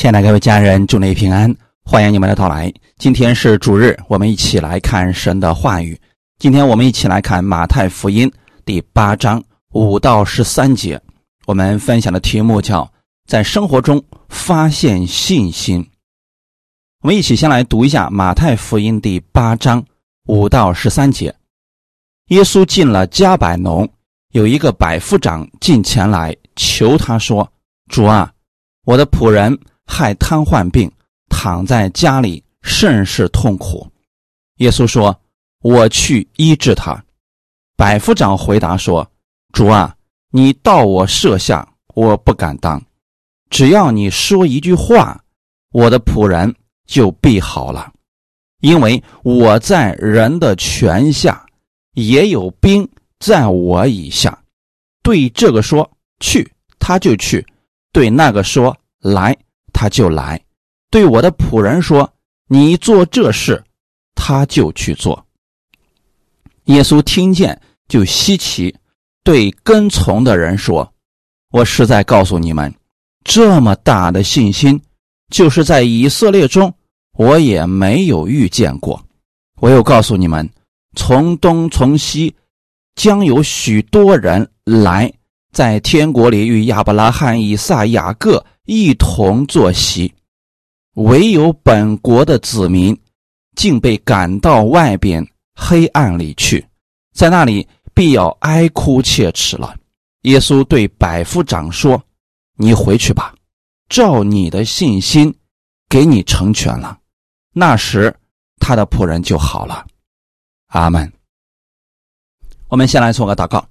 亲爱的各位家人，祝你平安，欢迎你们的到来。今天是主日，我们一起来看神的话语。今天我们一起来看马太福音第八章五到十三节。我们分享的题目叫“在生活中发现信心”。我们一起先来读一下马太福音第八章五到十三节。耶稣进了加百农，有一个百夫长进前来求他说：“主啊，我的仆人。”害瘫痪病，躺在家里甚是痛苦。耶稣说：“我去医治他。”百夫长回答说：“主啊，你到我舍下，我不敢当。只要你说一句话，我的仆人就必好了。因为我在人的权下，也有兵在我以下。对这个说去，他就去；对那个说来。”他就来，对我的仆人说：“你做这事，他就去做。”耶稣听见就稀奇，对跟从的人说：“我实在告诉你们，这么大的信心，就是在以色列中，我也没有遇见过。我又告诉你们，从东从西，将有许多人来，在天国里与亚伯拉罕、以撒、雅各。”一同坐席，唯有本国的子民，竟被赶到外边黑暗里去，在那里必要哀哭切齿了。耶稣对百夫长说：“你回去吧，照你的信心，给你成全了。”那时，他的仆人就好了。阿门。我们先来做个祷告，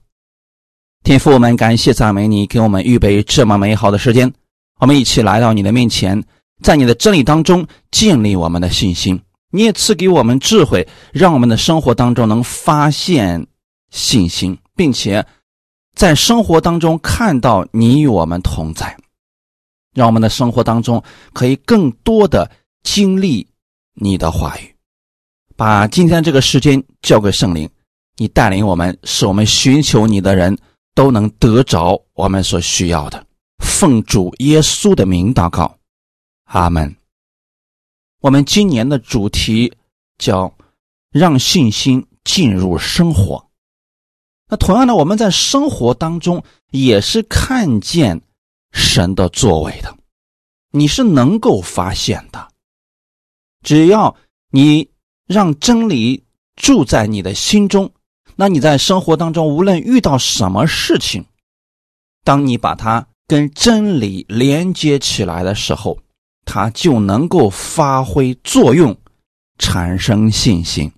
天父，我们感谢赞美你，给我们预备这么美好的时间。我们一起来到你的面前，在你的真理当中建立我们的信心。你也赐给我们智慧，让我们的生活当中能发现信心，并且在生活当中看到你与我们同在，让我们的生活当中可以更多的经历你的话语。把今天这个时间交给圣灵，你带领我们，使我们寻求你的人都能得着我们所需要的。奉主耶稣的名祷告，阿门。我们今年的主题叫“让信心进入生活”。那同样的，我们在生活当中也是看见神的作为的，你是能够发现的。只要你让真理住在你的心中，那你在生活当中无论遇到什么事情，当你把它。跟真理连接起来的时候，它就能够发挥作用，产生信心。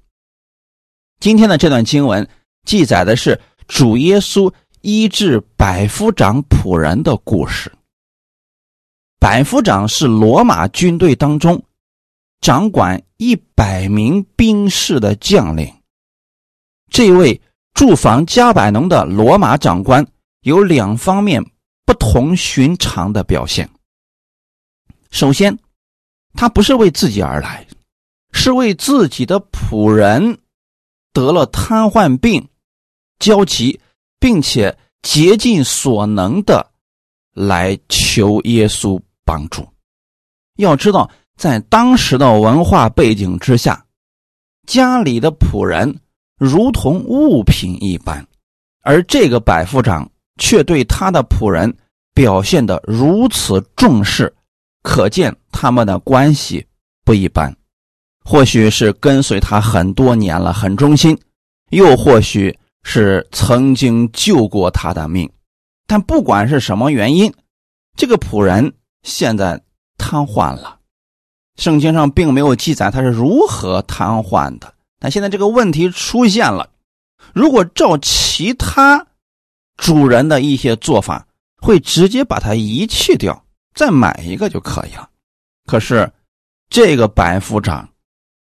今天的这段经文记载的是主耶稣医治百夫长仆人的故事。百夫长是罗马军队当中掌管一百名兵士的将领。这位驻防加百农的罗马长官有两方面。不同寻常的表现。首先，他不是为自己而来，是为自己的仆人得了瘫痪病焦急，并且竭尽所能的来求耶稣帮助。要知道，在当时的文化背景之下，家里的仆人如同物品一般，而这个百夫长却对他的仆人。表现的如此重视，可见他们的关系不一般。或许是跟随他很多年了，很忠心；又或许是曾经救过他的命。但不管是什么原因，这个仆人现在瘫痪了。圣经上并没有记载他是如何瘫痪的。但现在这个问题出现了：如果照其他主人的一些做法，会直接把它遗弃掉，再买一个就可以了。可是，这个百夫长，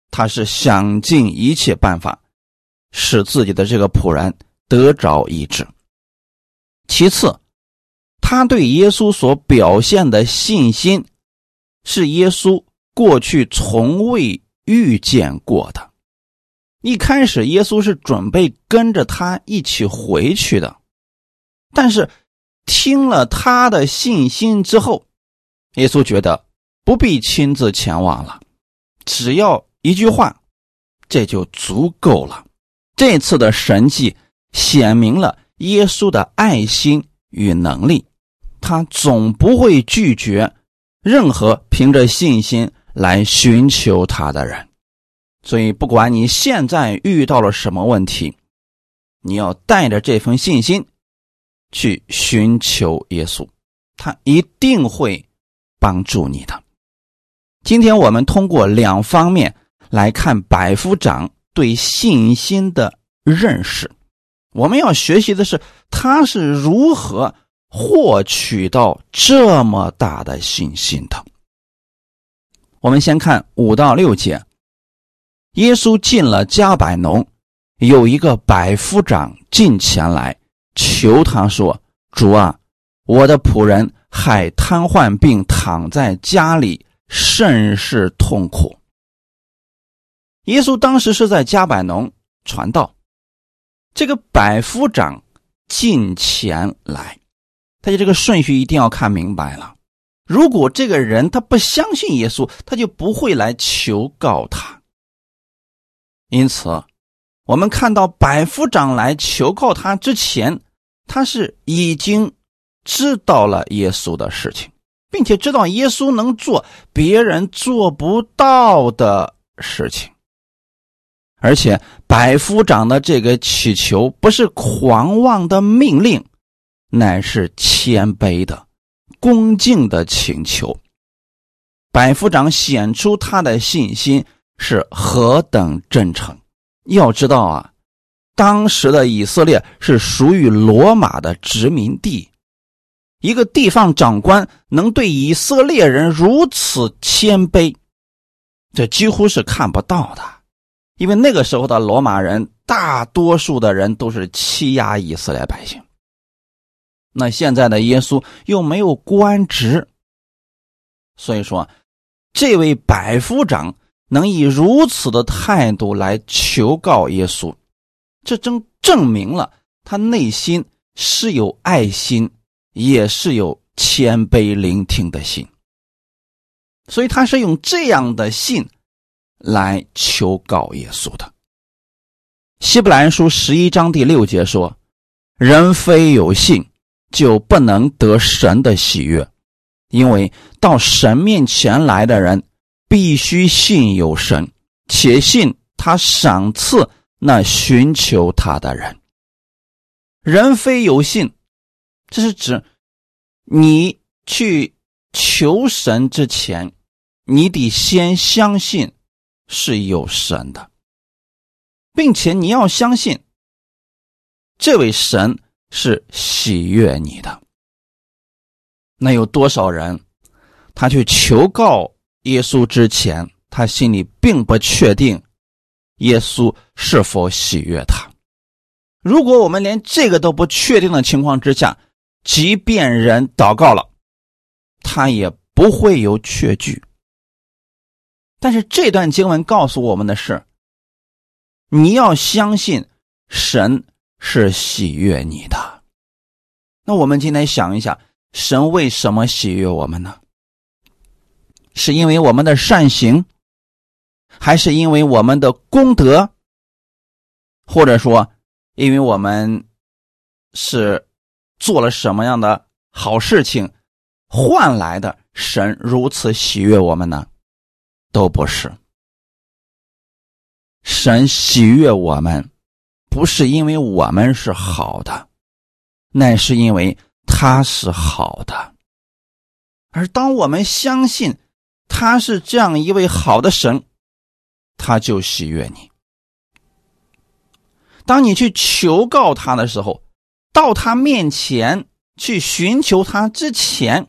他是想尽一切办法，使自己的这个仆人得着医治。其次，他对耶稣所表现的信心，是耶稣过去从未遇见过的。一开始，耶稣是准备跟着他一起回去的，但是。听了他的信心之后，耶稣觉得不必亲自前往了，只要一句话，这就足够了。这次的神迹显明了耶稣的爱心与能力，他总不会拒绝任何凭着信心来寻求他的人。所以，不管你现在遇到了什么问题，你要带着这份信心去寻求耶稣，他一定会帮助你的。今天我们通过两方面来看百夫长对信心的认识。我们要学习的是他是如何获取到这么大的信心的。我们先看五到六节。耶稣进了加百农，有一个百夫长进前来求他说：“主啊，我的仆人海瘫痪病躺在家里，甚是痛苦。”耶稣当时是在加百农传道，这个百夫长进前来，他就这个顺序一定要看明白了。如果这个人他不相信耶稣，他就不会来求告他。因此，我们看到百夫长来求告他之前，他是已经知道了耶稣的事情，并且知道耶稣能做别人做不到的事情。而且，百夫长的这个祈求不是狂妄的命令，乃是谦卑的、恭敬的请求。百夫长显出他的信心。是何等真诚！要知道啊，当时的以色列是属于罗马的殖民地，一个地方长官能对以色列人如此谦卑，这几乎是看不到的。因为那个时候的罗马人，大多数的人都是欺压以色列百姓。那现在的耶稣又没有官职，所以说，这位百夫长。能以如此的态度来求告耶稣，这正证明了他内心是有爱心，也是有谦卑聆听的心。所以他是用这样的信来求告耶稣的。希伯来书十一章第六节说：“人非有信，就不能得神的喜悦，因为到神面前来的人。”必须信有神，且信他赏赐那寻求他的人。人非有信，这是指你去求神之前，你得先相信是有神的，并且你要相信这位神是喜悦你的。那有多少人，他去求告？耶稣之前，他心里并不确定耶稣是否喜悦他。如果我们连这个都不确定的情况之下，即便人祷告了，他也不会有确据。但是这段经文告诉我们的是，你要相信神是喜悦你的。那我们今天想一想，神为什么喜悦我们呢？是因为我们的善行，还是因为我们的功德，或者说，因为我们是做了什么样的好事情换来的神如此喜悦我们呢？都不是。神喜悦我们，不是因为我们是好的，乃是因为他是好的。而当我们相信。他是这样一位好的神，他就喜悦你。当你去求告他的时候，到他面前去寻求他之前，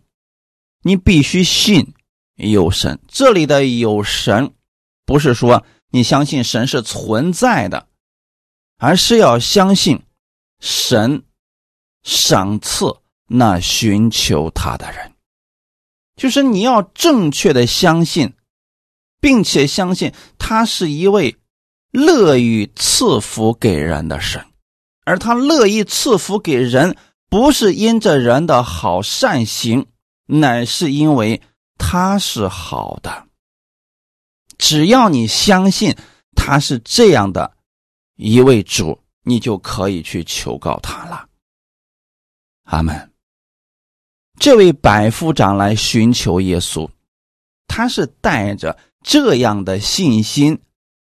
你必须信有神。这里的有神，不是说你相信神是存在的，而是要相信神赏赐那寻求他的人。就是你要正确的相信，并且相信他是一位乐于赐福给人的神，而他乐意赐福给人，不是因着人的好善行，乃是因为他是好的。只要你相信他是这样的一位主，你就可以去求告他了。阿门。这位百夫长来寻求耶稣，他是带着这样的信心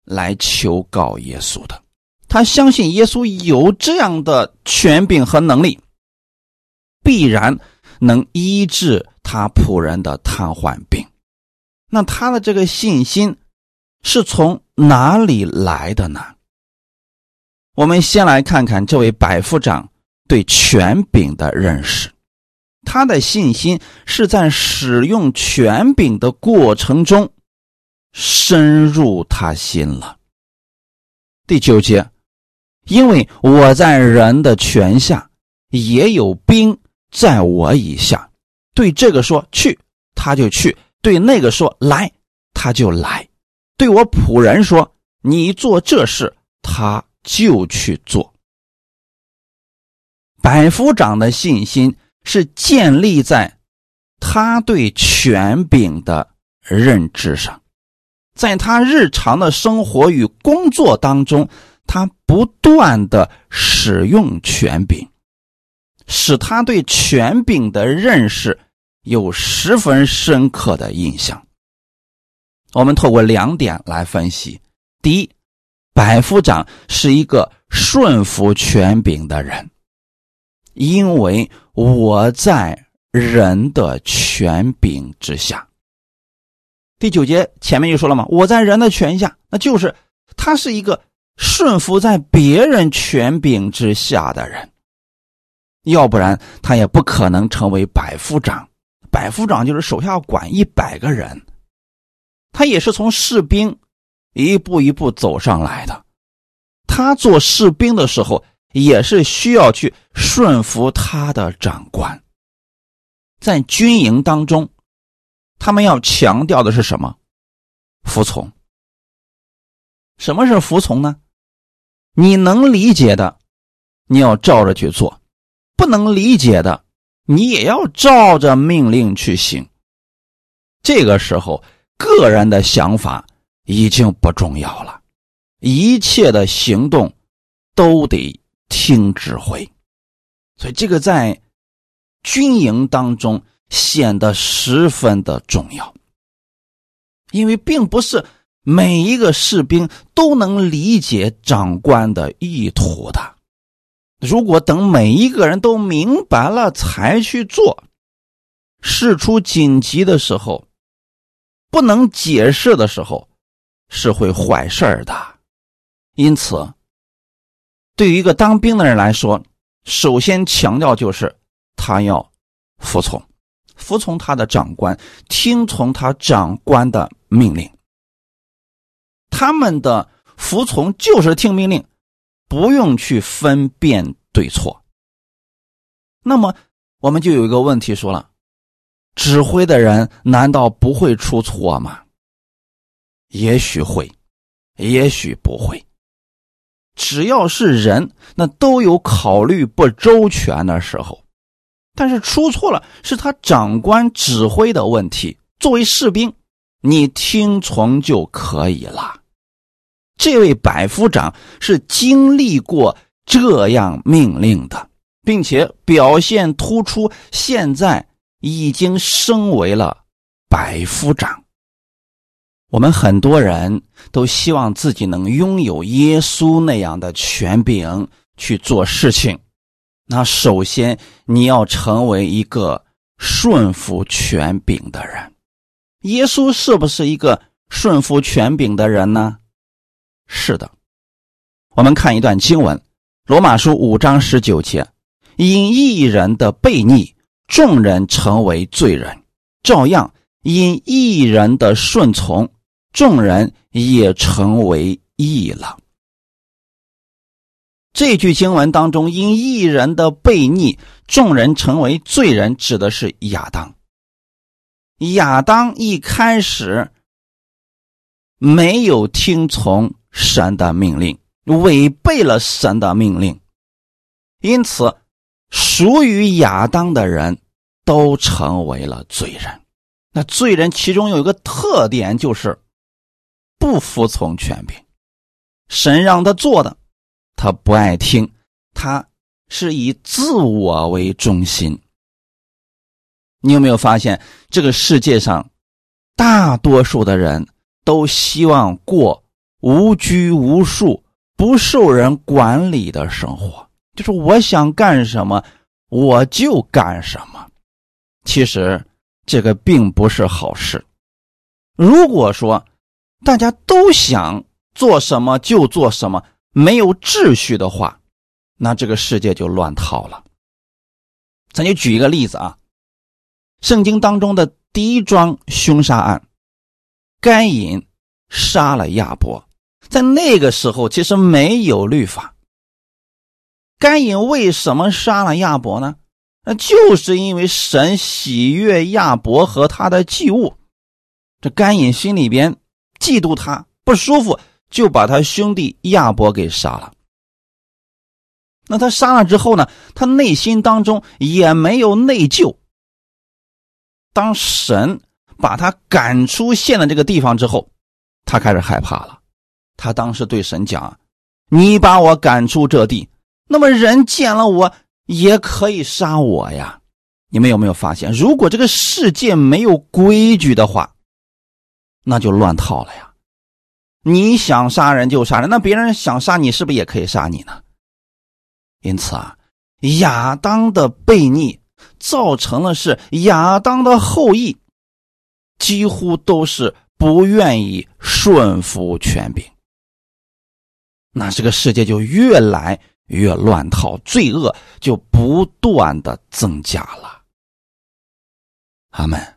来求告耶稣的。他相信耶稣有这样的权柄和能力，必然能医治他仆人的瘫痪病。那他的这个信心是从哪里来的呢？我们先来看看这位百夫长对权柄的认识。他的信心是在使用权柄的过程中深入他心了。第九节，因为我在人的权下，也有兵在我以下。对这个说去，他就去；对那个说来，他就来；对我仆人说你做这事，他就去做。百夫长的信心。是建立在他对权柄的认知上，在他日常的生活与工作当中，他不断的使用权柄，使他对权柄的认识有十分深刻的印象。我们透过两点来分析：第一，百夫长是一个顺服权柄的人。因为我在人的权柄之下。第九节前面就说了嘛，我在人的权下，那就是他是一个顺服在别人权柄之下的人，要不然他也不可能成为百夫长。百夫长就是手下管一百个人，他也是从士兵一步一步走上来的。他做士兵的时候。也是需要去顺服他的长官。在军营当中，他们要强调的是什么？服从。什么是服从呢？你能理解的，你要照着去做；不能理解的，你也要照着命令去行。这个时候，个人的想法已经不重要了，一切的行动都得。听指挥，所以这个在军营当中显得十分的重要。因为并不是每一个士兵都能理解长官的意图的。如果等每一个人都明白了才去做，事出紧急的时候，不能解释的时候，是会坏事的。因此。对于一个当兵的人来说，首先强调就是他要服从，服从他的长官，听从他长官的命令。他们的服从就是听命令，不用去分辨对错。那么我们就有一个问题说了：指挥的人难道不会出错吗？也许会，也许不会。只要是人，那都有考虑不周全的时候。但是出错了，是他长官指挥的问题。作为士兵，你听从就可以了。这位百夫长是经历过这样命令的，并且表现突出，现在已经升为了百夫长。我们很多人都希望自己能拥有耶稣那样的权柄去做事情。那首先你要成为一个顺服权柄的人。耶稣是不是一个顺服权柄的人呢？是的。我们看一段经文，《罗马书》五章十九节：“因一人的悖逆，众人成为罪人；照样因一人的顺从。”众人也成为义了。这句经文当中，因一人的悖逆，众人成为罪人，指的是亚当。亚当一开始没有听从神的命令，违背了神的命令，因此属于亚当的人都成为了罪人。那罪人其中有一个特点，就是不服从权柄。神让他做的，他不爱听，他是以自我为中心。你有没有发现，这个世界上大多数的人都希望过无拘无束、不受人管理的生活？就是我想干什么，我就干什么。其实这个并不是好事。如果说大家都想做什么就做什么，没有秩序的话，那这个世界就乱套了。咱就举一个例子啊，圣经当中的第一桩凶杀案，该隐杀了亚伯，在那个时候其实没有律法。该隐为什么杀了亚伯呢？那就是因为神喜悦亚伯和他的祭物，这甘隐心里边嫉妒他不舒服，就把他兄弟亚伯给杀了。那他杀了之后呢？他内心当中也没有内疚。当神把他赶出现的这个地方之后，他开始害怕了。他当时对神讲：“你把我赶出这地，那么人见了我。”也可以杀我呀！你们有没有发现，如果这个世界没有规矩的话，那就乱套了呀。你想杀人就杀人，那别人想杀你，是不是也可以杀你呢？因此啊，亚当的悖逆造成了是亚当的后裔几乎都是不愿意顺服权柄，那这个世界就越来。越乱套，罪恶就不断的增加了。阿门。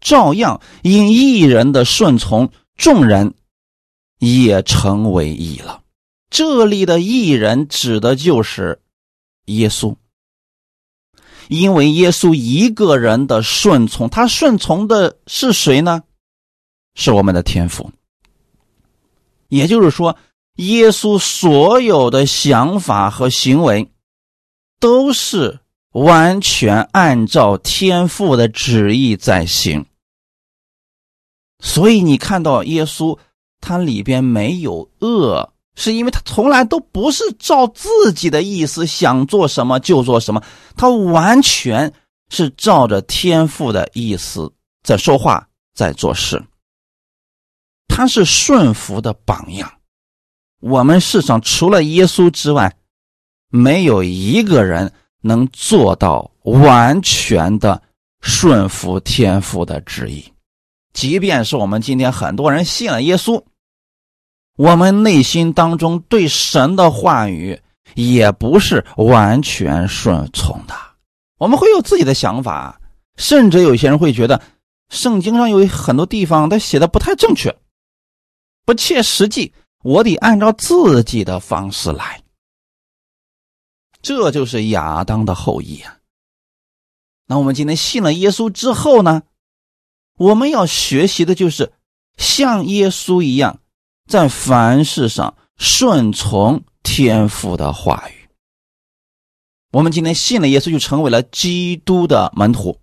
照样因一人的顺从，众人也成为义了。这里的义人指的就是耶稣，因为耶稣一个人的顺从，他顺从的是谁呢？是我们的天父。也就是说。耶稣所有的想法和行为，都是完全按照天父的旨意在行。所以你看到耶稣，他里边没有恶，是因为他从来都不是照自己的意思想做什么就做什么，他完全是照着天父的意思在说话，在做事。他是顺服的榜样。我们世上除了耶稣之外，没有一个人能做到完全的顺服天父的旨意。即便是我们今天很多人信了耶稣，我们内心当中对神的话语也不是完全顺从的。我们会有自己的想法，甚至有些人会觉得圣经上有很多地方他写的不太正确，不切实际。我得按照自己的方式来，这就是亚当的后裔啊。那我们今天信了耶稣之后呢？我们要学习的就是像耶稣一样，在凡事上顺从天父的话语。我们今天信了耶稣，就成为了基督的门徒。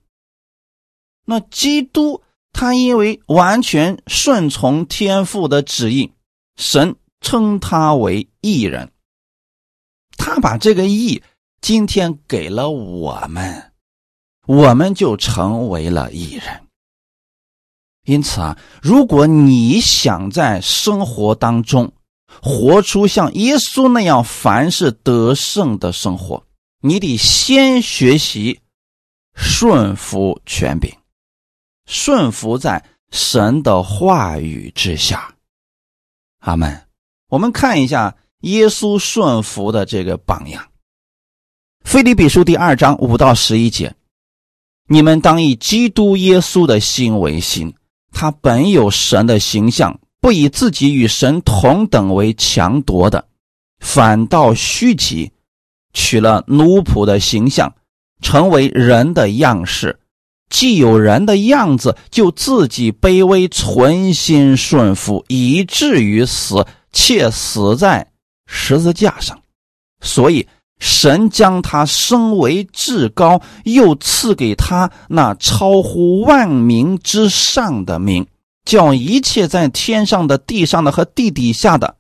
那基督他因为完全顺从天父的旨意。神称他为义人，他把这个义今天给了我们，我们就成为了义人。因此啊，如果你想在生活当中活出像耶稣那样凡事得胜的生活，你得先学习顺服权柄，顺服在神的话语之下。阿门。我们看一下耶稣顺服的这个榜样，《腓立比书》第二章五到十一节：你们当以基督耶稣的心为心，他本有神的形象，不以自己与神同等为强夺的，反倒虚己，取了奴仆的形象，成为人的样式。既有人的样子，就自己卑微，存心顺服，以至于死，且死在十字架上。所以神将他升为至高，又赐给他那超乎万名之上的名，叫一切在天上的、地上的和地底下的，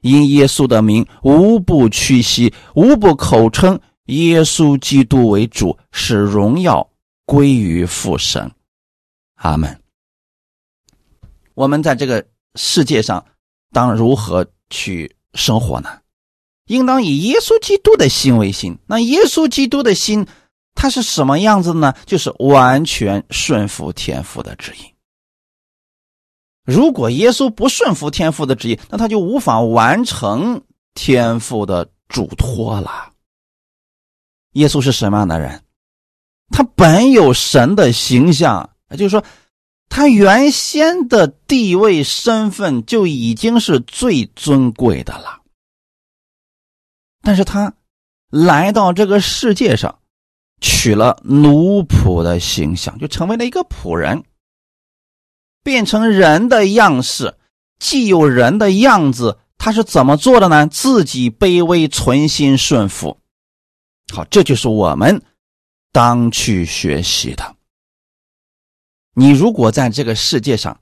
因耶稣的名，无不屈膝，无不口称耶稣基督为主，使荣耀归于父神。阿门。我们在这个世界上，当如何去生活呢？应当以耶稣基督的心为心。那耶稣基督的心，他是什么样子呢？就是完全顺服天父的旨意。如果耶稣不顺服天父的旨意，那他就无法完成天父的嘱托了。耶稣是什么样的人？他本有神的形象，也就是说，他原先的地位身份就已经是最尊贵的了。但是他来到这个世界上，取了奴仆的形象，就成为了一个仆人，变成人的样式，既有人的样子。他是怎么做的呢？自己卑微，存心顺服。好，这就是我们当去学习的。你如果在这个世界上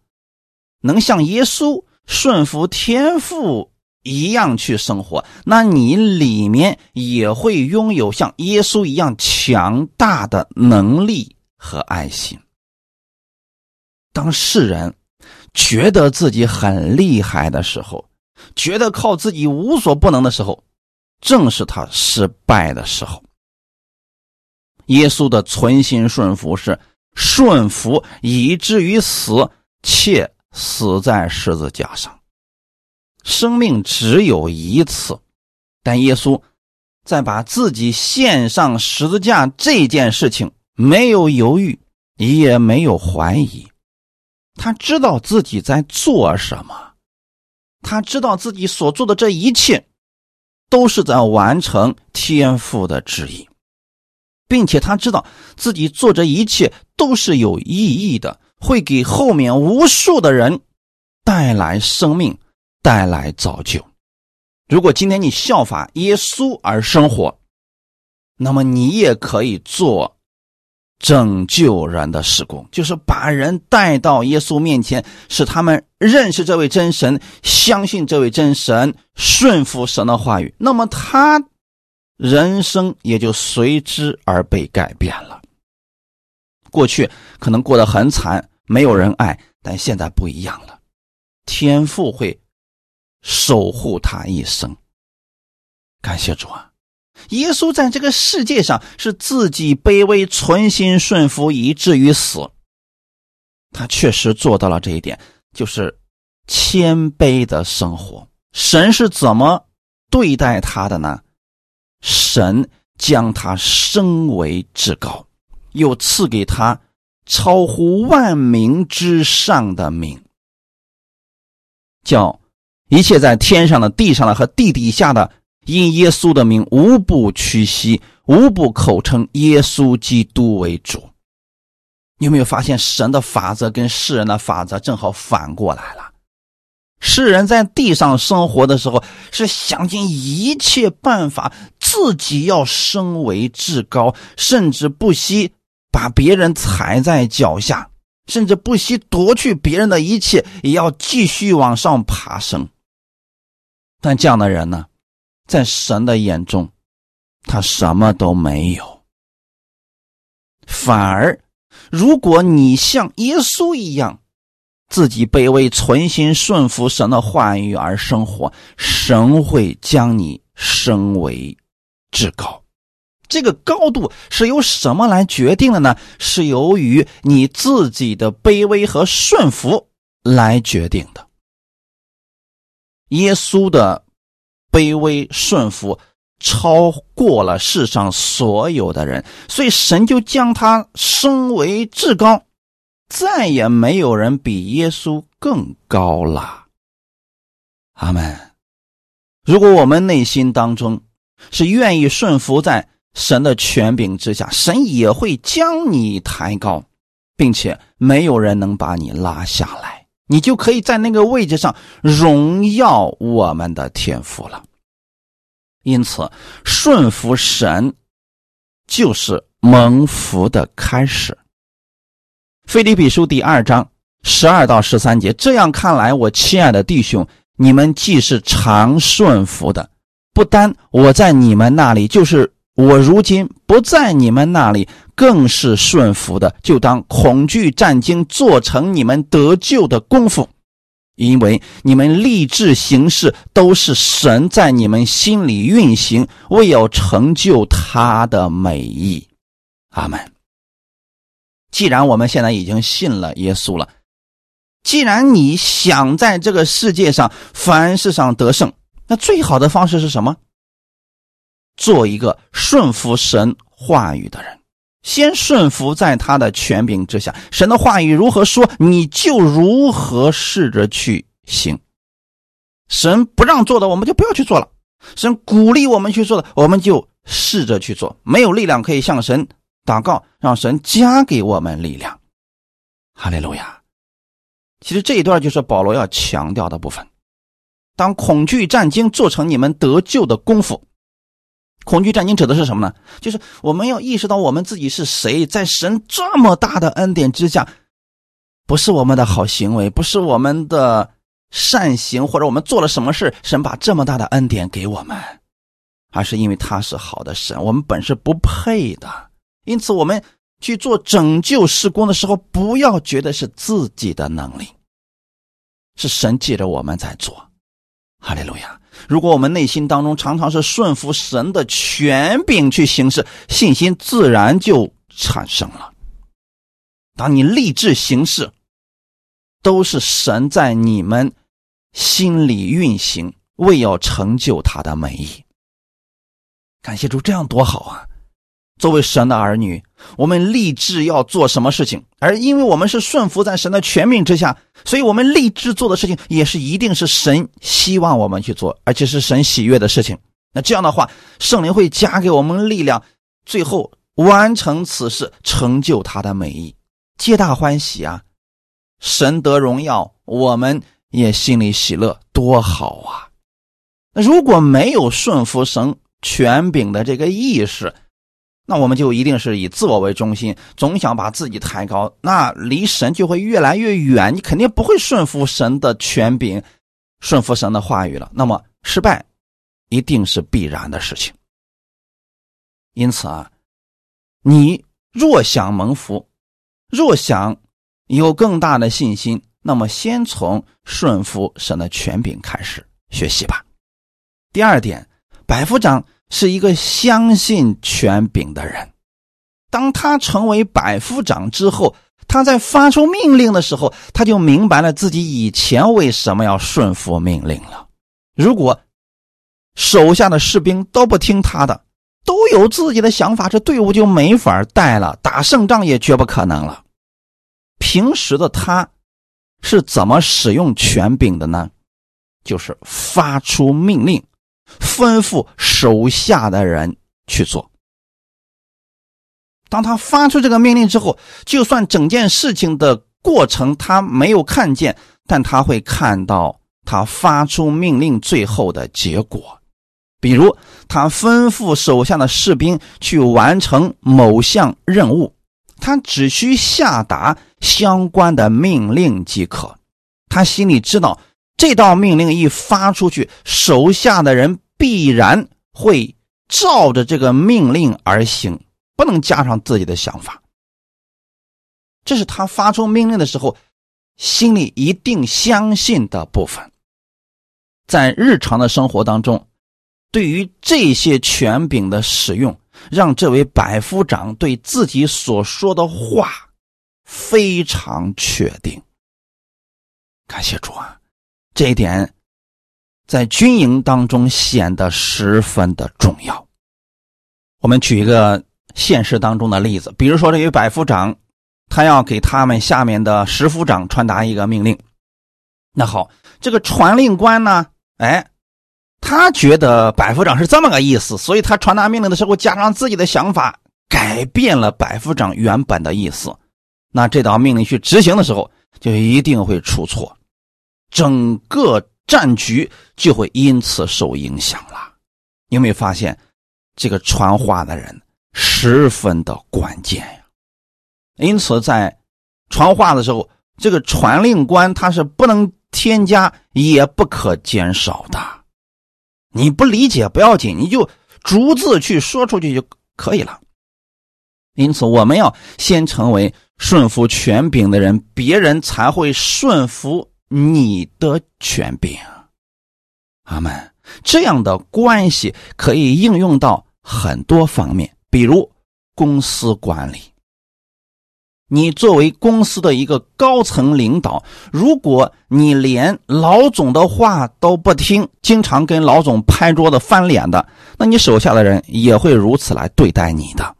能像耶稣顺服天父。一样去生活，那你里面也会拥有像耶稣一样强大的能力和爱心。当世人觉得自己很厉害的时候，觉得靠自己无所不能的时候，正是他失败的时候。耶稣的存心顺服是顺服以至于死，且死在十字架上。生命只有一次，但耶稣在把自己献上十字架这件事情没有犹豫，也没有怀疑。他知道自己在做什么，他知道自己所做的这一切都是在完成天父的旨意，并且他知道自己做这一切都是有意义的，会给后面无数的人带来生命。带来造就。如果今天你效法耶稣而生活，那么你也可以做拯救人的事工，就是把人带到耶稣面前，使他们认识这位真神，相信这位真神，顺服神的话语。那么他人生也就随之而被改变了。过去可能过得很惨，没有人爱，但现在不一样了，天赋会。守护他一生，感谢主啊！耶稣在这个世界上是自己卑微、存心顺服，以至于死。他确实做到了这一点，就是谦卑的生活。神是怎么对待他的呢？神将他升为至高，又赐给他超乎万名之上的名，叫。一切在天上的、地上的和地底下的，因耶稣的名，无不屈膝，无不口称耶稣基督为主。你有没有发现，神的法则跟世人的法则正好反过来了？世人在地上生活的时候，是想尽一切办法，自己要升为至高，甚至不惜把别人踩在脚下，甚至不惜夺去别人的一切，也要继续往上爬升。但这样的人呢，在神的眼中，他什么都没有。反而，如果你像耶稣一样，自己卑微、存心顺服神的话语而生活，神会将你升为至高。这个高度是由什么来决定的呢？是由于你自己的卑微和顺服来决定的。耶稣的卑微顺服超过了世上所有的人，所以神就将他升为至高，再也没有人比耶稣更高了。阿门。如果我们内心当中是愿意顺服在神的权柄之下，神也会将你抬高，并且没有人能把你拉下来。你就可以在那个位置上荣耀我们的天赋了。因此，顺服神就是蒙福的开始。腓立比书第二章十二到十三节，这样看来，我亲爱的弟兄，你们既是常顺服的，不单我在你们那里，就是我如今不在你们那里，更是顺服的，就当恐惧战惊做成你们得救的功夫。因为你们立志行事，都是神在你们心里运行，为要成就他的美意。阿门。既然我们现在已经信了耶稣了，既然你想在这个世界上凡事上得胜，那最好的方式是什么？做一个顺服神话语的人，先顺服在他的权柄之下。神的话语如何说，你就如何试着去行。神不让做的，我们就不要去做了；神鼓励我们去做的，我们就试着去做。没有力量可以向神。祷告，让神加给我们力量。哈利路亚！其实这一段就是保罗要强调的部分。当恐惧战惊做成你们得救的功夫，恐惧战惊指的是什么呢？就是我们要意识到我们自己是谁，在神这么大的恩典之下，不是我们的好行为，不是我们的善行，或者我们做了什么事，神把这么大的恩典给我们，而是因为他是好的神，我们本是不配的。因此，我们去做拯救施工的时候，不要觉得是自己的能力，是神借着我们在做。哈利路亚！如果我们内心当中常常是顺服神的权柄去行事，信心自然就产生了。当你立志行事，都是神在你们心里运行，为要成就他的美意。感谢主，这样多好啊！作为神的儿女，我们立志要做什么事情，而因为我们是顺服在神的权柄之下，所以我们立志做的事情也是一定是神希望我们去做，而且是神喜悦的事情。那这样的话，圣灵会加给我们力量，最后完成此事，成就他的美意，皆大欢喜啊！神得荣耀，我们也心里喜乐，多好啊！那如果没有顺服神权柄的这个意识，那我们就一定是以自我为中心，总想把自己抬高，那离神就会越来越远。你肯定不会顺服神的权柄，顺服神的话语了。那么失败一定是必然的事情。因此啊，你若想蒙福，若想有更大的信心，那么先从顺服神的权柄开始学习吧。第二点，百夫长。是一个相信权柄的人。当他成为百夫长之后，他在发出命令的时候，他就明白了自己以前为什么要顺服命令了。如果手下的士兵都不听他的，都有自己的想法，这队伍就没法带了，打胜仗也绝不可能了。平时的他是怎么使用权柄的呢？就是发出命令。吩咐手下的人去做。当他发出这个命令之后，就算整件事情的过程他没有看见，但他会看到他发出命令最后的结果。比如，他吩咐手下的士兵去完成某项任务，他只需下达相关的命令即可。他心里知道，这道命令一发出去，手下的人。必然会照着这个命令而行，不能加上自己的想法。这是他发出命令的时候，心里一定相信的部分。在日常的生活当中，对于这些权柄的使用，让这位百夫长对自己所说的话非常确定。感谢主啊，这一点。在军营当中显得十分的重要。我们举一个现实当中的例子，比如说这位百夫长，他要给他们下面的十夫长传达一个命令。那好，这个传令官呢，哎，他觉得百夫长是这么个意思，所以他传达命令的时候加上自己的想法，改变了百夫长原本的意思。那这道命令去执行的时候，就一定会出错，整个。战局就会因此受影响了。有没有发现，这个传话的人十分的关键呀？因此，在传话的时候，这个传令官他是不能添加，也不可减少的。你不理解不要紧，你就逐字去说出去就可以了。因此，我们要先成为顺服权柄的人，别人才会顺服你的权柄。阿门。这样的关系可以应用到很多方面，比如公司管理。你作为公司的一个高层领导，如果你连老总的话都不听，经常跟老总拍桌子翻脸的，那你手下的人也会如此来对待你的。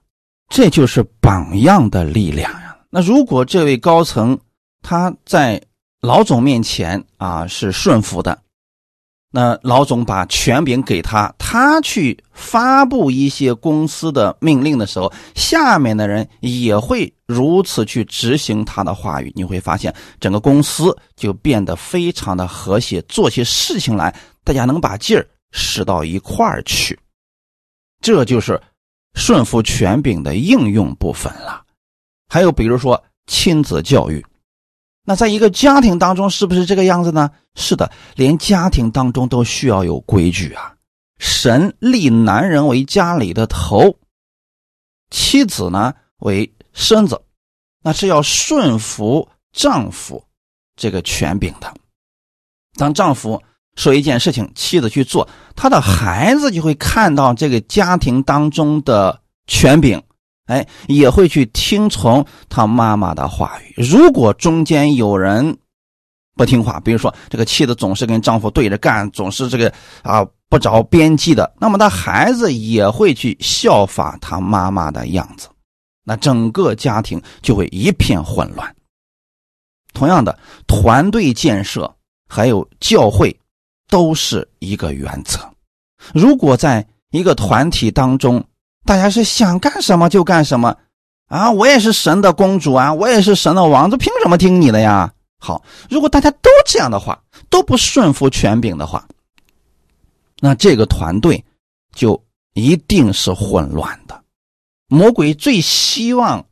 这就是榜样的力量呀。那如果这位高层他在老总面前啊是顺服的。那老总把权柄给他，他去发布一些公司的命令的时候，下面的人也会如此去执行他的话语。你会发现，整个公司就变得非常的和谐，做起事情来大家能把劲儿使到一块儿去。这就是顺服权柄的应用部分了。还有比如说亲子教育。那在一个家庭当中，是不是这个样子呢？是的，连家庭当中都需要有规矩啊。神立男人为家里的头，妻子呢为身子，那是要顺服丈夫这个权柄的。当丈夫说一件事情，妻子去做，他的孩子就会看到这个家庭当中的权柄。哎，也会去听从他妈妈的话语。如果中间有人不听话，比如说这个妻子总是跟丈夫对着干，总是这个啊不着边际的，那么他孩子也会去效法他妈妈的样子，那整个家庭就会一片混乱。同样的，团队建设还有教会都是一个原则。如果在一个团体当中，大家是想干什么就干什么，啊，我也是神的公主啊，我也是神的王子，凭什么听你的呀？好，如果大家都这样的话，都不顺服权柄的话，那这个团队就一定是混乱的。魔鬼最希望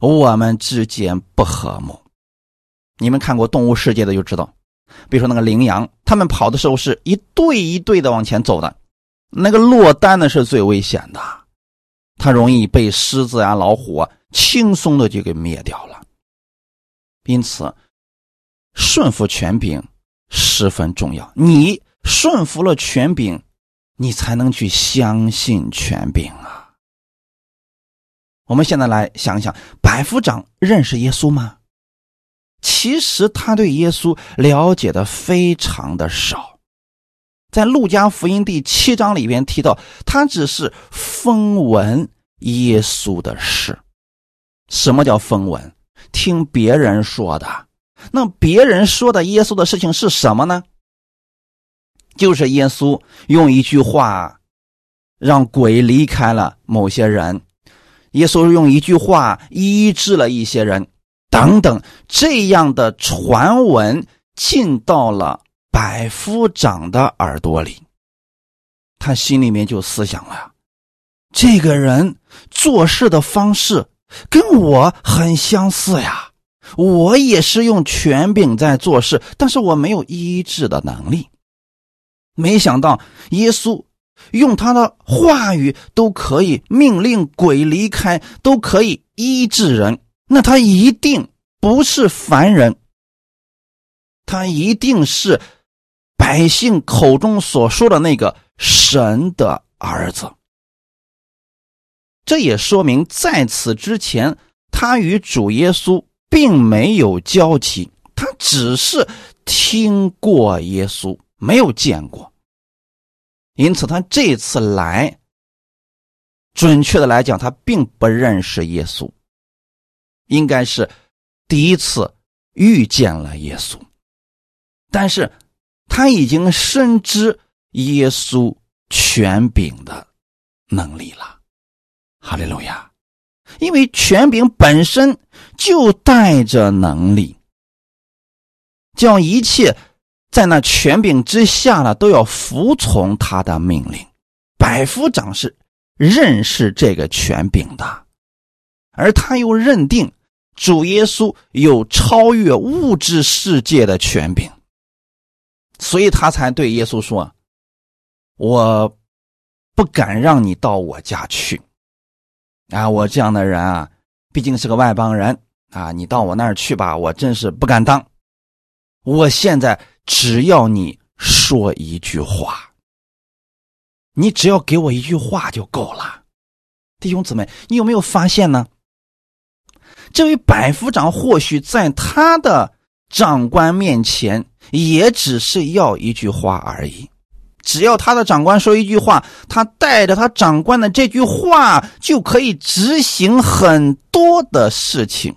我们之间不和睦。你们看过动物世界的就知道，比如说那个羚羊，他们跑的时候是一队一队的往前走的，那个落单的是最危险的。它容易被狮子啊、老虎啊轻松的就给灭掉了，因此顺服权柄十分重要。你顺服了权柄，你才能去相信权柄啊。我们现在来想一想，百夫长认识耶稣吗？其实他对耶稣了解的非常的少。在路加福音第七章里边提到，他只是风闻耶稣的事。什么叫风闻？听别人说的。那别人说的耶稣的事情是什么呢？就是耶稣用一句话让鬼离开了某些人，耶稣用一句话医治了一些人，等等，这样的传闻进到了。百夫长的耳朵里，他心里面就思想了：这个人做事的方式跟我很相似呀。我也是用权柄在做事，但是我没有医治的能力。没想到耶稣用他的话语都可以命令鬼离开，都可以医治人，那他一定不是凡人，他一定是。百姓口中所说的那个神的儿子，这也说明在此之前，他与主耶稣并没有交集，他只是听过耶稣，没有见过。因此，他这次来，准确的来讲，他并不认识耶稣，应该是第一次遇见了耶稣，但是。他已经深知耶稣权柄的能力了，哈利路亚！因为权柄本身就带着能力，叫一切在那权柄之下呢都要服从他的命令。百夫长是认识这个权柄的，而他又认定主耶稣有超越物质世界的权柄，所以他才对耶稣说：“我不敢让你到我家去。啊，我这样的人啊，毕竟是个外邦人啊，你到我那儿去吧，我真是不敢当。我现在只要你说一句话。”你只要给我一句话就够了，弟兄姊妹，你有没有发现呢？这位百夫长或许在他的长官面前也只是要一句话而已，只要他的长官说一句话，他带着他长官的这句话就可以执行很多的事情。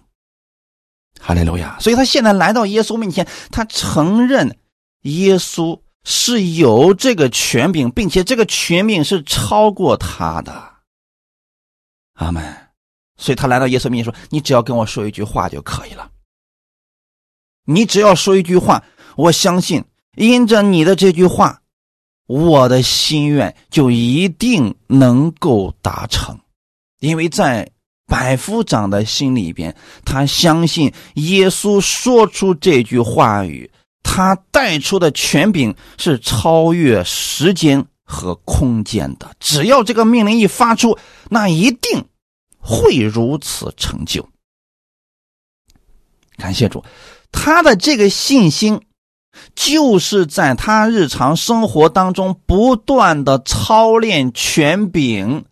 哈利路亚！所以他现在来到耶稣面前，他承认耶稣。是有这个权柄，并且这个权柄是超过他的，阿门。所以他来到耶稣面前说：“你只要跟我说一句话就可以了。你只要说一句话，我相信，因着你的这句话，我的心愿就一定能够达成。因为在百夫长的心里边，他相信耶稣说出这句话语。”他带出的权柄是超越时间和空间的，只要这个命令一发出，那一定会如此成就。感谢主，他的这个信心，就是在他日常生活当中不断的操练权柄，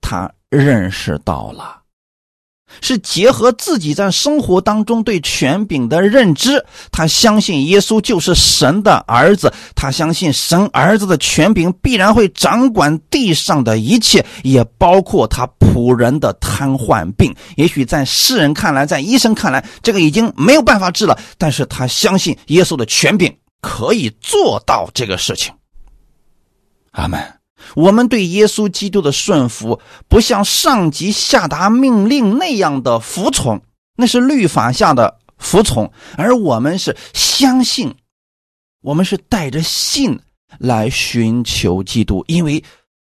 他认识到了。是结合自己在生活当中对权柄的认知，他相信耶稣就是神的儿子，他相信神儿子的权柄必然会掌管地上的一切，也包括他仆人的瘫痪病。也许在世人看来，在医生看来，这个已经没有办法治了，但是他相信耶稣的权柄可以做到这个事情。阿门。我们对耶稣基督的顺服，不像上级下达命令那样的服从，那是律法下的服从；而我们是相信，我们是带着信来寻求基督，因为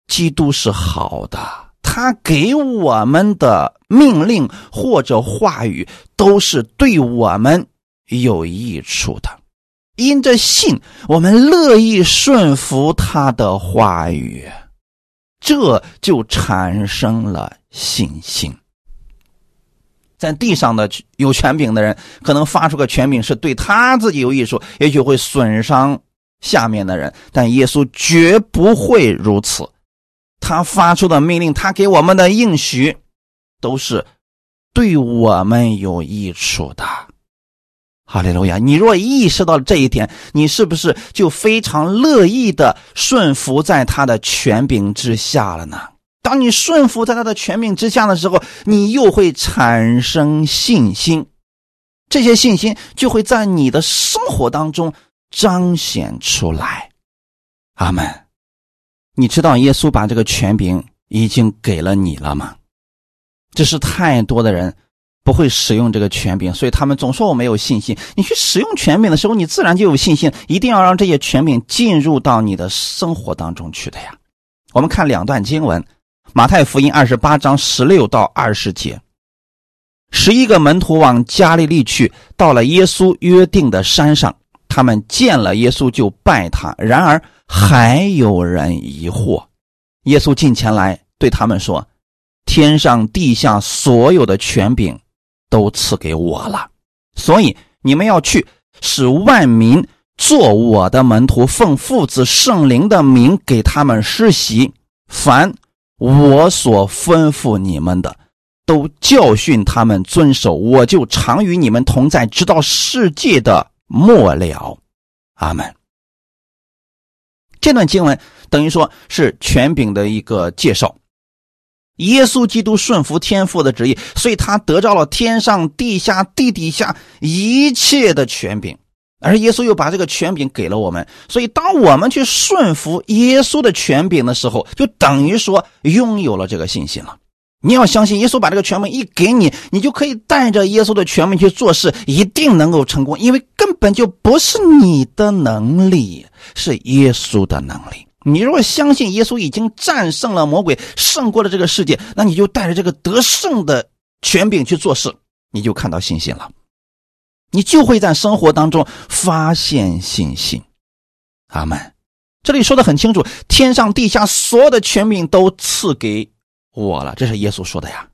基督是好的，他给我们的命令或者话语都是对我们有益处的。因着信，我们乐意顺服他的话语，这就产生了信心。在地上的有权柄的人，可能发出个权柄是对他自己有益处，也许会损伤下面的人，但耶稣绝不会如此。他发出的命令，他给我们的应许，都是对我们有益处的。哈利路亚！你若意识到这一点，你是不是就非常乐意的顺服在他的权柄之下了呢？当你顺服在他的权柄之下的时候，你又会产生信心，这些信心就会在你的生活当中彰显出来。阿门。你知道耶稣把这个权柄已经给了你了吗？这是太多的人。不会使用这个权柄，所以他们总说我没有信心。你去使用权柄的时候，你自然就有信心。一定要让这些权柄进入到你的生活当中去的呀。我们看两段经文：马太福音二十八章十六到二十节。十一个门徒往加利利去，到了耶稣约定的山上，他们见了耶稣就拜他。然而还有人疑惑。耶稣近前来对他们说：“天上地下所有的权柄。”都赐给我了，所以你们要去，使万民做我的门徒，奉父子圣灵的名给他们施洗。凡我所吩咐你们的，都教训他们遵守。我就常与你们同在，直到世界的末了。阿门。这段经文等于说是权柄的一个介绍。耶稣基督顺服天父的旨意，所以他得着了天上、地下、地底下一切的权柄，而耶稣又把这个权柄给了我们。所以，当我们去顺服耶稣的权柄的时候，就等于说拥有了这个信心了。你要相信，耶稣把这个权柄一给你，你就可以带着耶稣的权柄去做事，一定能够成功，因为根本就不是你的能力，是耶稣的能力。你如果相信耶稣已经战胜了魔鬼，胜过了这个世界，那你就带着这个得胜的权柄去做事，你就看到信心了，你就会在生活当中发现信心。阿门。这里说的很清楚，天上地下所有的权柄都赐给我了，这是耶稣说的呀。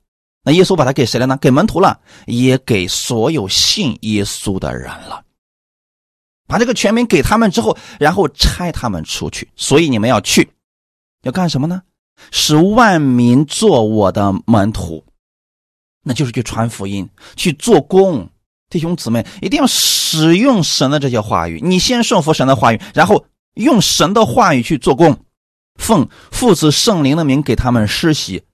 那耶稣把它给谁了呢？给门徒了，也给所有信耶稣的人了。把这个权柄给他们之后，然后拆他们出去。所以你们要去，要干什么呢？使万民做我的门徒，那就是去传福音、去做工。弟兄姊妹，一定要使用神的这些话语。你先顺服神的话语，然后用神的话语去做工，奉父子圣灵的名给他们施洗。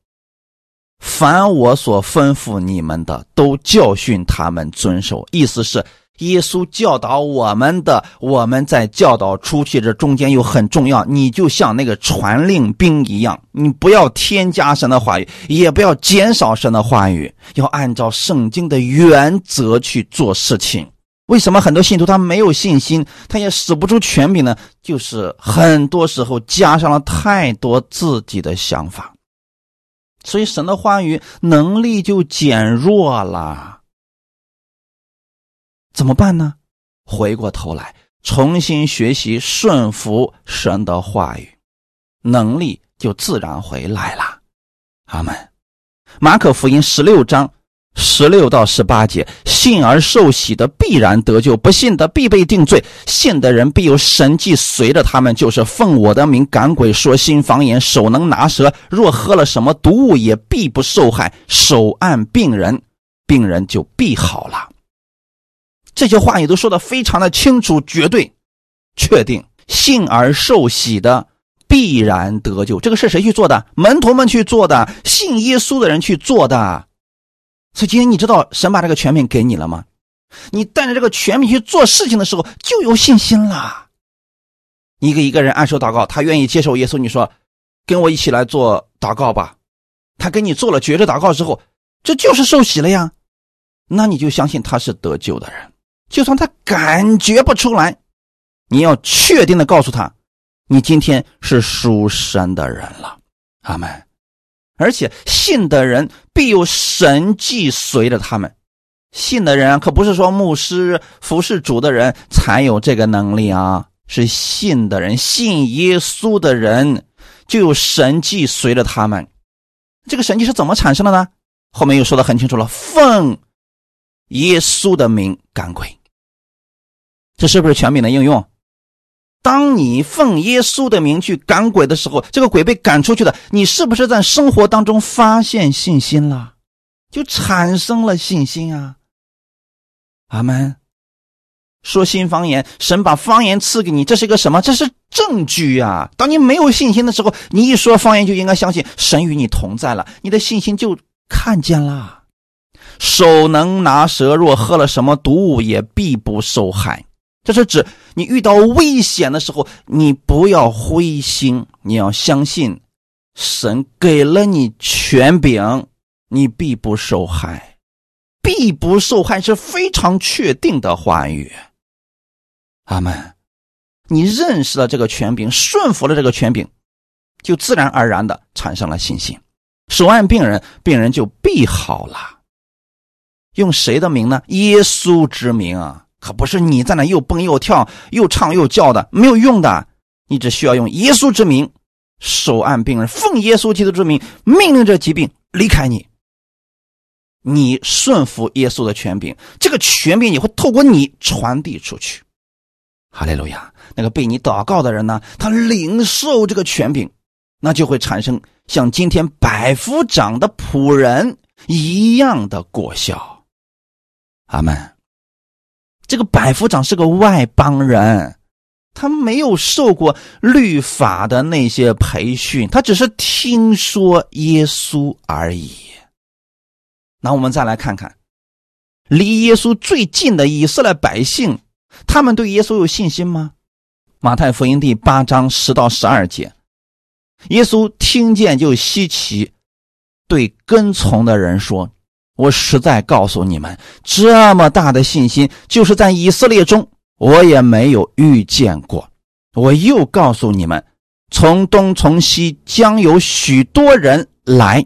凡我所吩咐你们的，都教训他们遵守。意思是。耶稣教导我们的，我们在教导出去，这中间又很重要。你就像那个传令兵一样，你不要添加神的话语，也不要减少神的话语，要按照圣经的原则去做事情。为什么很多信徒他没有信心，他也使不出权柄呢？就是很多时候加上了太多自己的想法，所以神的话语能力就减弱了。怎么办呢？回过头来重新学习顺服神的话语，能力就自然回来了。阿门。马可福音十六章十六到十八节：信而受洗的必然得救，不信的必被定罪。信的人必有神迹随着他们，就是奉我的名赶鬼，说新方言，手能拿蛇。若喝了什么毒物，也必不受害。手按病人，病人就必好了。这些话语都说的非常的清楚、绝对、确定，信而受洗的必然得救。这个是谁去做的？门徒们去做的，信耶稣的人去做的。所以今天你知道神把这个权柄给你了吗？你带着这个权柄去做事情的时候，就有信心了。你给一个人按手祷告，他愿意接受耶稣，你说跟我一起来做祷告吧。他跟你做了绝志祷告之后，这就是受洗了呀。那你就相信他是得救的人。就算他感觉不出来，你要确定的告诉他，你今天是属神的人了，阿门。而且信的人必有神迹随着他们，信的人可不是说牧师服侍主的人才有这个能力啊，是信的人，信耶稣的人就有神迹随着他们。这个神迹是怎么产生的呢？后面又说的很清楚了，奉耶稣的名赶鬼。这是不是权柄的应用？当你奉耶稣的名去赶鬼的时候，这个鬼被赶出去的，你是不是在生活当中发现信心了？就产生了信心啊！阿门。说新方言，神把方言赐给你，这是一个什么？这是证据呀！当你没有信心的时候，你一说方言就应该相信神与你同在了，你的信心就看见了。手能拿蛇，若喝了什么毒物，也必不受害。这是指你遇到危险的时候，你不要灰心，你要相信神给了你权柄，你必不受害，必不受害是非常确定的话语。阿门。你认识了这个权柄，顺服了这个权柄，就自然而然的产生了信心。手按病人，病人就必好了。用谁的名呢？耶稣之名啊！可不是你在那又蹦又跳、又唱又叫的，没有用的。你只需要用耶稣之名，手按病人，奉耶稣基督之名，命令这疾病离开你。你顺服耶稣的权柄，这个权柄也会透过你传递出去。哈利路亚！那个被你祷告的人呢，他领受这个权柄，那就会产生像今天百夫长的仆人一样的果效。阿门。这个百夫长是个外邦人，他没有受过律法的那些培训，他只是听说耶稣而已。那我们再来看看，离耶稣最近的以色列百姓，他们对耶稣有信心吗？马太福音第八章十到十二节，耶稣听见就稀奇，对跟从的人说。我实在告诉你们，这么大的信心，就是在以色列中，我也没有遇见过。我又告诉你们，从东从西将有许多人来，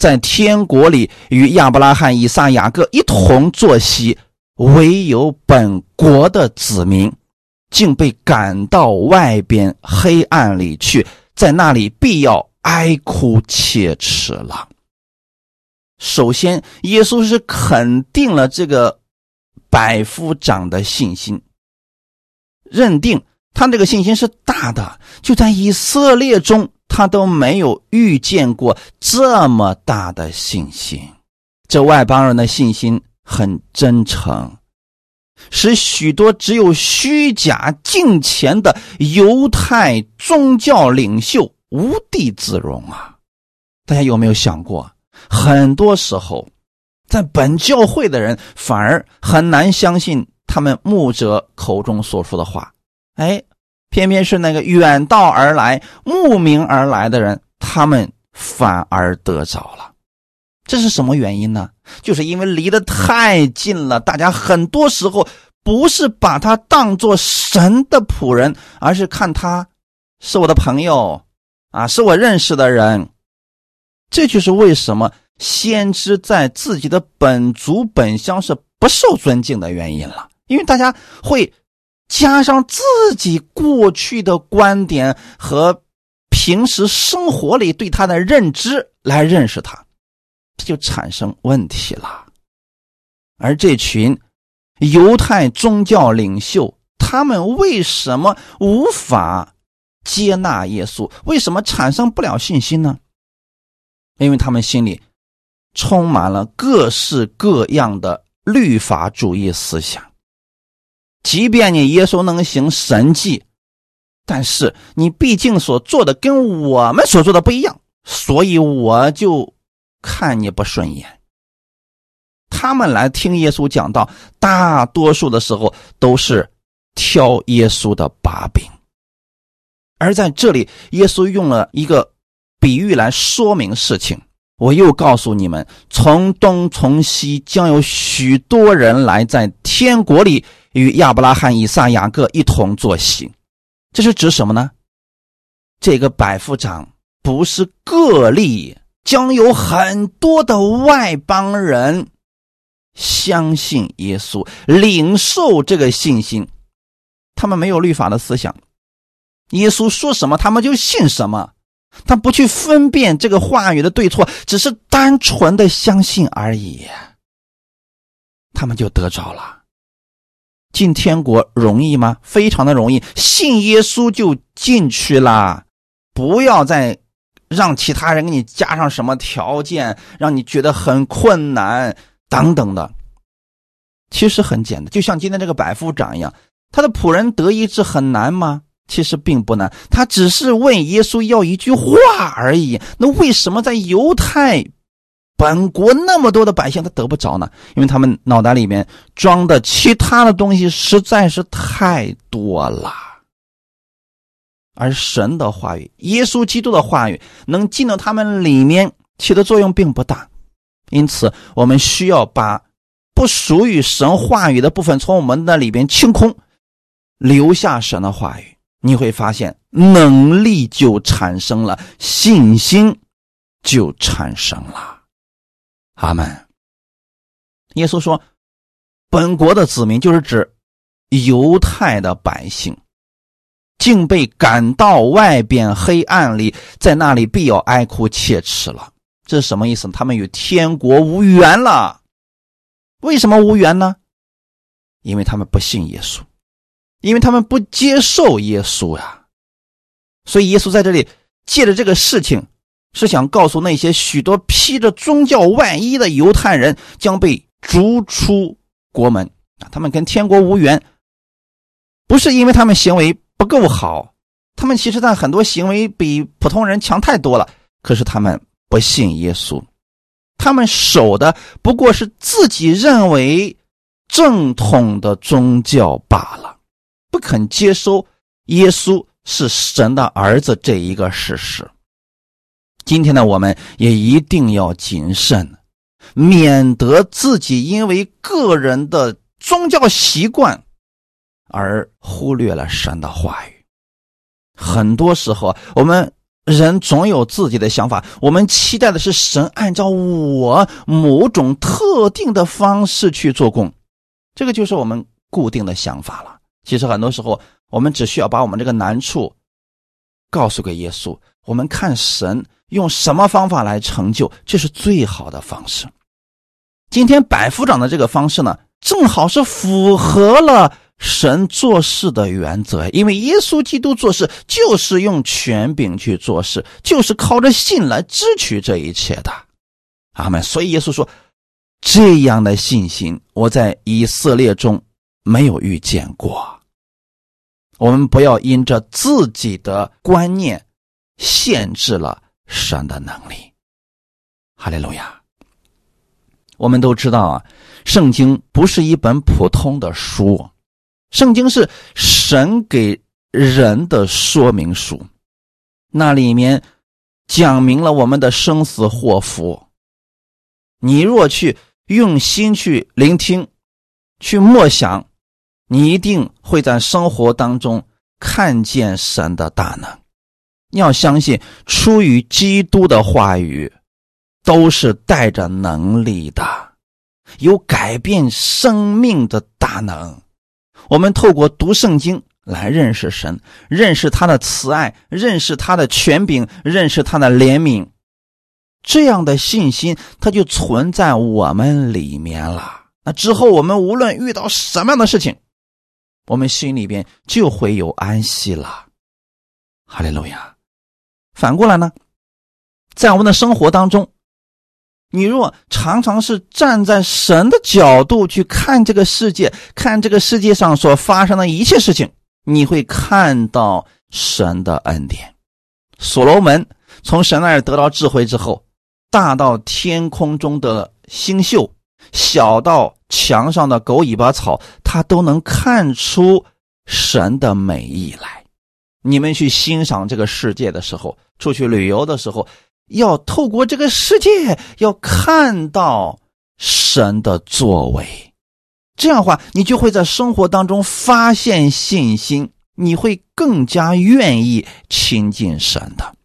在天国里与亚伯拉罕、以撒、雅各一同坐席，唯有本国的子民，竟被赶到外边黑暗里去，在那里必要哀哭切齿了。首先，耶稣是肯定了这个百夫长的信心，认定。他这个信心是大的，就在以色列中，他都没有遇见过这么大的信心。这外邦人的信心很真诚，使许多只有虚假敬虔的犹太宗教领袖无地自容啊！大家有没有想过，很多时候，在本教会的人反而很难相信他们牧者口中所说的话。哎，偏偏是那个远道而来、慕名而来的人，他们反而得着了。这是什么原因呢？就是因为离得太近了。大家很多时候不是把他当做神的仆人，而是看他是我的朋友啊，是我认识的人。这就是为什么先知在自己的本族本乡是不受尊敬的原因了，因为大家会。加上自己过去的观点和平时生活里对他的认知来认识他，这就产生问题了。而这群犹太宗教领袖，他们为什么无法接纳耶稣？为什么产生不了信心呢？因为他们心里充满了各式各样的律法主义思想。即便你耶稣能行神迹，但是你毕竟所做的跟我们所做的不一样，所以我就看你不顺眼。他们来听耶稣讲道，大多数的时候都是挑耶稣的把柄。而在这里，耶稣用了一个比喻来说明事情。我又告诉你们，从东从西将有许多人来，在天国里。与亚伯拉罕、以撒、雅各一同坐席，这是指什么呢？这个百夫长不是个例，将有很多的外邦人相信耶稣，领受这个信心。他们没有律法的思想，耶稣说什么，他们就信什么。他不去分辨这个话语的对错，只是单纯的相信而已，他们就得着了。进天国容易吗？非常的容易，信耶稣就进去了。不要再让其他人给你加上什么条件，让你觉得很困难等等的。其实很简单，就像今天这个百夫长一样，他的仆人得医治很难吗？其实并不难，他只是问耶稣要一句话而已。那为什么在犹太？本国那么多的百姓，他得不着呢，因为他们脑袋里面装的其他的东西实在是太多了。而神的话语、耶稣基督的话语能进到他们里面，起的作用并不大。因此，我们需要把不属于神话语的部分从我们那里边清空，留下神的话语，你会发现能力就产生了，信心就产生了。阿门。耶稣说：“本国的子民就是指犹太的百姓，竟被赶到外边黑暗里，在那里必要哀哭切齿了。这是什么意思？他们与天国无缘了。为什么无缘呢？因为他们不信耶稣，因为他们不接受耶稣呀。所以耶稣在这里借着这个事情。”是想告诉那些许多披着宗教外衣的犹太人将被逐出国门啊！他们跟天国无缘，不是因为他们行为不够好，他们其实在很多行为比普通人强太多了。可是他们不信耶稣，他们守的不过是自己认为正统的宗教罢了，不肯接收耶稣是神的儿子这一个事实。今天呢，我们也一定要谨慎，免得自己因为个人的宗教习惯而忽略了神的话语。很多时候，我们人总有自己的想法，我们期待的是神按照我某种特定的方式去做工，这个就是我们固定的想法了。其实很多时候，我们只需要把我们这个难处告诉给耶稣，我们看神用什么方法来成就，这是最好的方式。今天百夫长的这个方式呢，正好是符合了神做事的原则，因为耶稣基督做事就是用权柄去做事，就是靠着信来支取这一切的。阿门。所以耶稣说，这样的信心，我在以色列中没有遇见过。我们不要因着自己的观念限制了神的能力。哈利路亚。我们都知道啊，圣经不是一本普通的书，圣经是神给人的说明书，那里面讲明了我们的生死祸福。你若去用心去聆听，去默想，你一定会在生活当中看见神的大能。你要相信，出于基督的话语。都是带着能力的，有改变生命的大能。我们透过读圣经来认识神，认识他的慈爱，认识他的权柄，认识他的怜悯。这样的信心，它就存在我们里面了。那之后，我们无论遇到什么样的事情，我们心里边就会有安息了。哈利路亚。反过来呢，在我们的生活当中。你若常常是站在神的角度去看这个世界，看这个世界上所发生的一切事情，你会看到神的恩典。所罗门从神那儿得到智慧之后，大到天空中的星宿，小到墙上的狗尾巴草，他都能看出神的美意来。你们去欣赏这个世界的时候，出去旅游的时候。要透过这个世界，要看到神的作为，这样的话，你就会在生活当中发现信心，你会更加愿意亲近神的。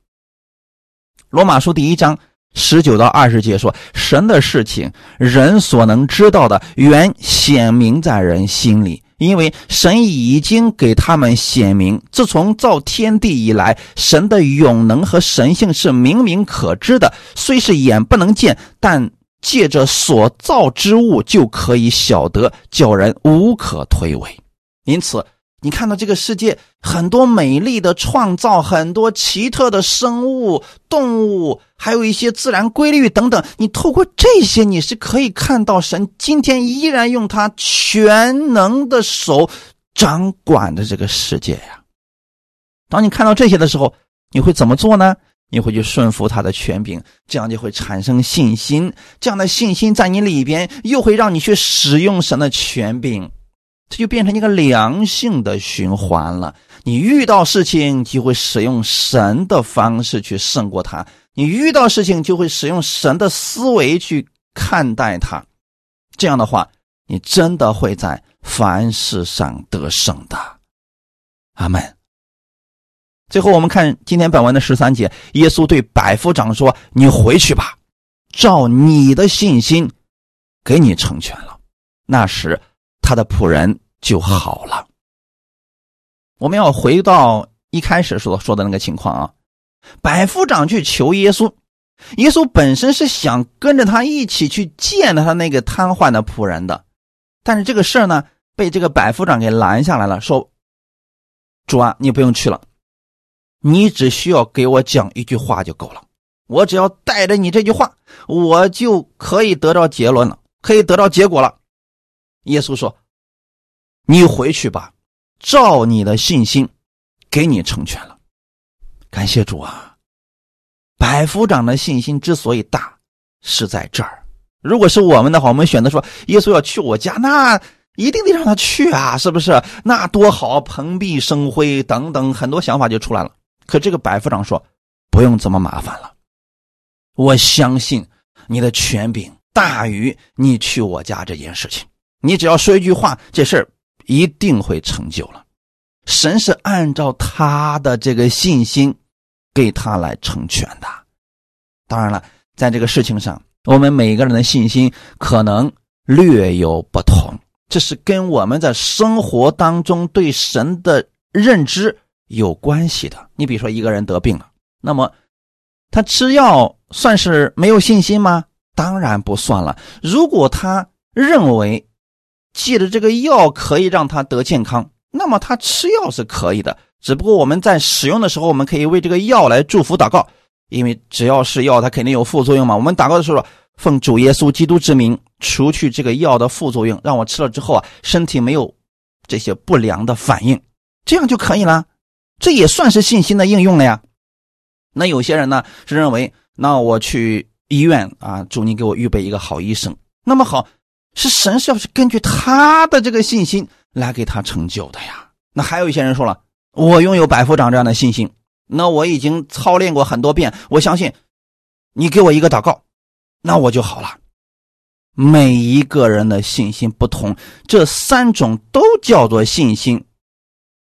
罗马书第一章十九到二十节说：“神的事情，人所能知道的，原显明在人心里。”因为神已经给他们显明，自从造天地以来，神的永能和神性是明明可知的。虽是眼不能见，但借着所造之物就可以晓得，叫人无可推诿。因此。你看到这个世界很多美丽的创造，很多奇特的生物、动物，还有一些自然规律等等。你透过这些，你是可以看到神今天依然用他全能的手掌管着这个世界呀。当你看到这些的时候，你会怎么做呢？你会去顺服他的权柄，这样就会产生信心。这样的信心在你里边，又会让你去使用神的权柄。这就变成一个良性的循环了。你遇到事情就会使用神的方式去胜过他，你遇到事情就会使用神的思维去看待他。这样的话，你真的会在凡事上得胜的。阿门。最后，我们看今天本文的十三节，耶稣对百夫长说：“你回去吧，照你的信心，给你成全了。”那时。他的仆人就好了。我们要回到一开始所说的那个情况啊，百夫长去求耶稣，耶稣本身是想跟着他一起去见他那个瘫痪的仆人的，但是这个事儿呢，被这个百夫长给拦下来了，说：“主啊，你不用去了，你只需要给我讲一句话就够了，我只要带着你这句话，我就可以得到结论了，可以得到结果了。”耶稣说：“你回去吧，照你的信心，给你成全了。感谢主啊！百夫长的信心之所以大，是在这儿。如果是我们的话，我们选择说耶稣要去我家，那一定得让他去啊，是不是？那多好，蓬荜生辉等等，很多想法就出来了。可这个百夫长说，不用这么麻烦了。我相信你的权柄大于你去我家这件事情。”你只要说一句话，这事儿一定会成就了。神是按照他的这个信心给他来成全的。当然了，在这个事情上，我们每个人的信心可能略有不同，这是跟我们在生活当中对神的认知有关系的。你比如说，一个人得病了，那么他吃药算是没有信心吗？当然不算了。如果他认为记着这个药可以让他得健康，那么他吃药是可以的。只不过我们在使用的时候，我们可以为这个药来祝福祷告。因为只要是药，它肯定有副作用嘛。我们祷告的时候，奉主耶稣基督之名，除去这个药的副作用，让我吃了之后啊，身体没有这些不良的反应，这样就可以了。这也算是信心的应用了呀。那有些人呢是认为，那我去医院啊，祝你给我预备一个好医生。那么好，是神是要是根据他的这个信心来给他成就的呀。那还有一些人说了，我拥有百夫长这样的信心。那我已经操练过很多遍，我相信你给我一个祷告，那我就好了。每一个人的信心不同，这三种都叫做信心，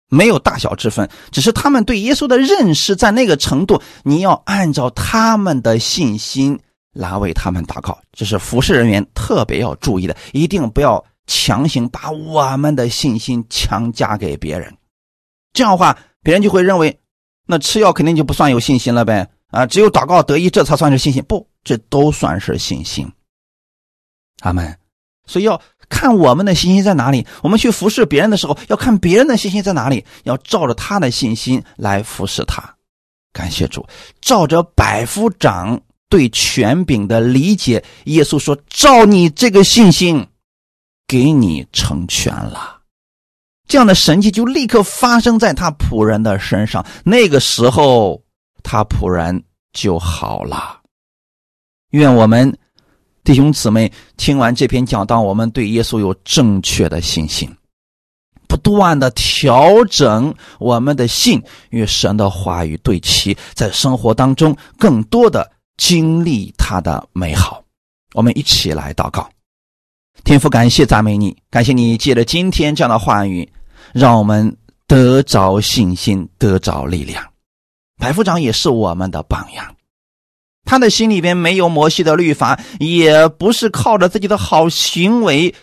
没有大小之分，只是他们对耶稣的认识在那个程度。你要按照他们的信心来为他们祷告，这是服侍人员特别要注意的，一定不要强行把我们的信心强加给别人，这样的话，别人就会认为。那吃药肯定就不算有信心了呗？啊，只有祷告得医，这才算是信心。不，这都算是信心。阿门。所以要看我们的信心在哪里。我们去服侍别人的时候，要看别人的信心在哪里，要照着他的信心来服侍他。感谢主，照着百夫长对权柄的理解，耶稣说：“照你这个信心，给你成全了。”这样的神迹就立刻发生在他仆人的身上，那个时候他仆人就好了。愿我们弟兄姊妹听完这篇讲道，我们对耶稣有正确的信心，不断的调整我们的信与神的话语对齐，在生活当中更多的经历他的美好。我们一起来祷告，天父，感谢赞美你，感谢你借着今天这样的话语。让我们得着信心，得着力量。白夫长也是我们的榜样，他的心里边没有摩西的律法，也不是靠着自己的好行为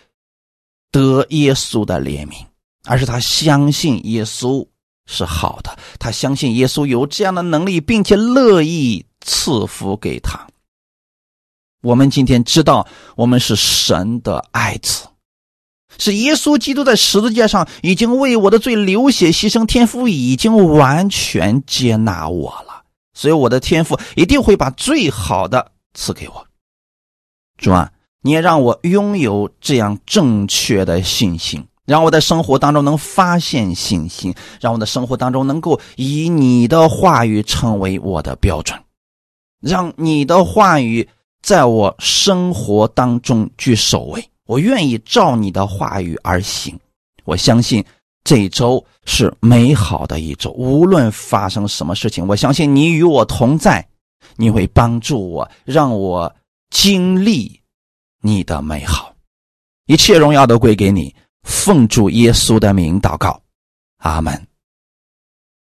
得耶稣的怜悯，而是他相信耶稣是好的，他相信耶稣有这样的能力，并且乐意赐福给他。我们今天知道，我们是神的爱子。是耶稣基督在十字架上已经为我的罪流血牺牲，天父已经完全接纳我了，所以我的天父一定会把最好的赐给我。主啊，你也让我拥有这样正确的信心，让我在生活当中能发现信心，让我的生活当中能够以你的话语成为我的标准，让你的话语在我生活当中居首位。我愿意照你的话语而行，我相信这一周是美好的一周。无论发生什么事情，我相信你与我同在，你会帮助我，让我经历你的美好。一切荣耀都归给你，奉主耶稣的名祷告，阿门。